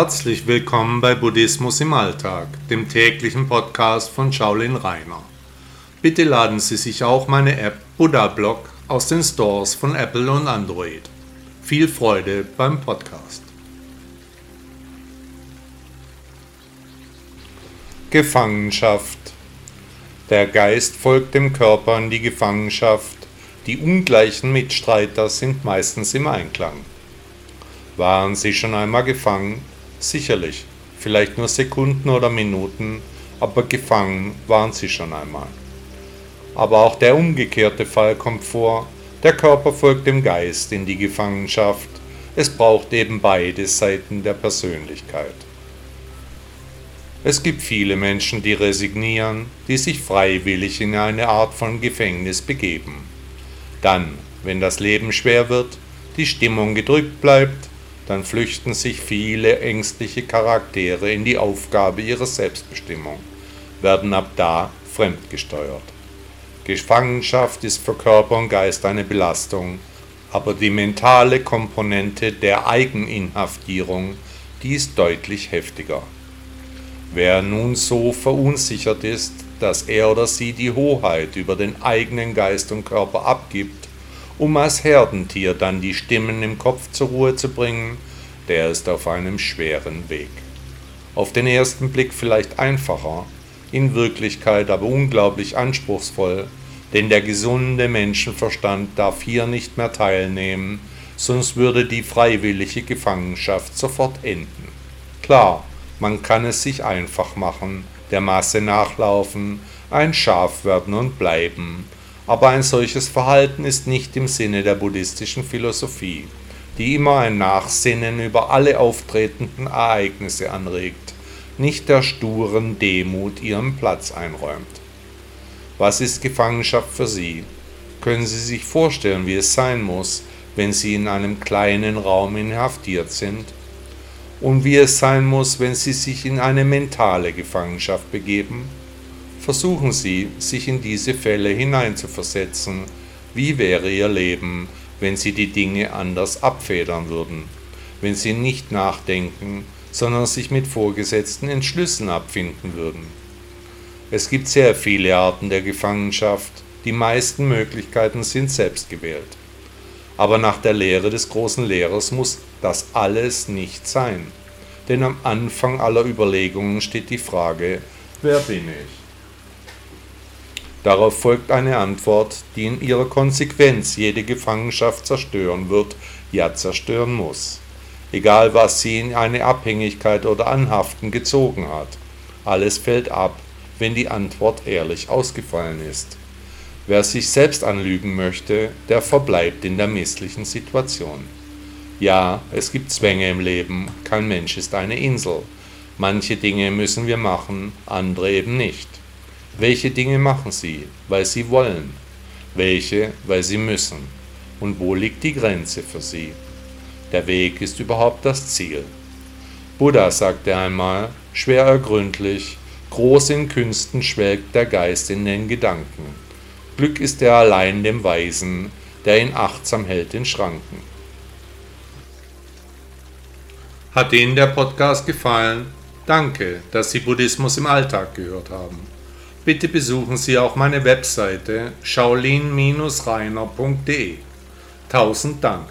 Herzlich willkommen bei Buddhismus im Alltag, dem täglichen Podcast von Shaolin Rainer. Bitte laden Sie sich auch meine App Buddha Blog aus den Stores von Apple und Android. Viel Freude beim Podcast. Gefangenschaft Der Geist folgt dem Körper in die Gefangenschaft. Die ungleichen Mitstreiter sind meistens im Einklang. Waren Sie schon einmal gefangen? Sicherlich, vielleicht nur Sekunden oder Minuten, aber gefangen waren Sie schon einmal. Aber auch der umgekehrte Fall kommt vor. Der Körper folgt dem Geist in die Gefangenschaft. Es braucht eben beide Seiten der Persönlichkeit. Es gibt viele Menschen, die resignieren, die sich freiwillig in eine Art von Gefängnis begeben. Dann, wenn das Leben schwer wird, die Stimmung gedrückt bleibt, dann flüchten sich viele ängstliche Charaktere in die Aufgabe ihrer Selbstbestimmung, werden ab da fremdgesteuert. Gefangenschaft ist für Körper und Geist eine Belastung, aber die mentale Komponente der Eigeninhaftierung, die ist deutlich heftiger. Wer nun so verunsichert ist, dass er oder sie die Hoheit über den eigenen Geist und Körper abgibt, um als Herdentier dann die Stimmen im Kopf zur Ruhe zu bringen, der ist auf einem schweren Weg. Auf den ersten Blick vielleicht einfacher, in Wirklichkeit aber unglaublich anspruchsvoll, denn der gesunde Menschenverstand darf hier nicht mehr teilnehmen, sonst würde die freiwillige Gefangenschaft sofort enden. Klar, man kann es sich einfach machen, der Masse nachlaufen, ein Schaf werden und bleiben, aber ein solches Verhalten ist nicht im Sinne der buddhistischen Philosophie, die immer ein Nachsinnen über alle auftretenden Ereignisse anregt, nicht der sturen Demut ihren Platz einräumt. Was ist Gefangenschaft für Sie? Können Sie sich vorstellen, wie es sein muss, wenn Sie in einem kleinen Raum inhaftiert sind? Und wie es sein muss, wenn Sie sich in eine mentale Gefangenschaft begeben? Versuchen Sie, sich in diese Fälle hineinzuversetzen. Wie wäre Ihr Leben, wenn Sie die Dinge anders abfedern würden? Wenn Sie nicht nachdenken, sondern sich mit vorgesetzten Entschlüssen abfinden würden? Es gibt sehr viele Arten der Gefangenschaft. Die meisten Möglichkeiten sind selbstgewählt. Aber nach der Lehre des großen Lehrers muss das alles nicht sein. Denn am Anfang aller Überlegungen steht die Frage, wer bin ich? Darauf folgt eine Antwort, die in ihrer Konsequenz jede Gefangenschaft zerstören wird, ja zerstören muss. Egal was sie in eine Abhängigkeit oder Anhaften gezogen hat. Alles fällt ab, wenn die Antwort ehrlich ausgefallen ist. Wer sich selbst anlügen möchte, der verbleibt in der misslichen Situation. Ja, es gibt Zwänge im Leben, kein Mensch ist eine Insel. Manche Dinge müssen wir machen, andere eben nicht. Welche Dinge machen sie, weil sie wollen? Welche, weil sie müssen? Und wo liegt die Grenze für sie? Der Weg ist überhaupt das Ziel. Buddha sagte einmal, schwer ergründlich, groß in Künsten schwelgt der Geist in den Gedanken. Glück ist er allein dem Weisen, der ihn achtsam hält in Schranken. Hat Ihnen der Podcast gefallen? Danke, dass Sie Buddhismus im Alltag gehört haben. Bitte besuchen Sie auch meine Webseite shaolin-rainer.de. Tausend Dank.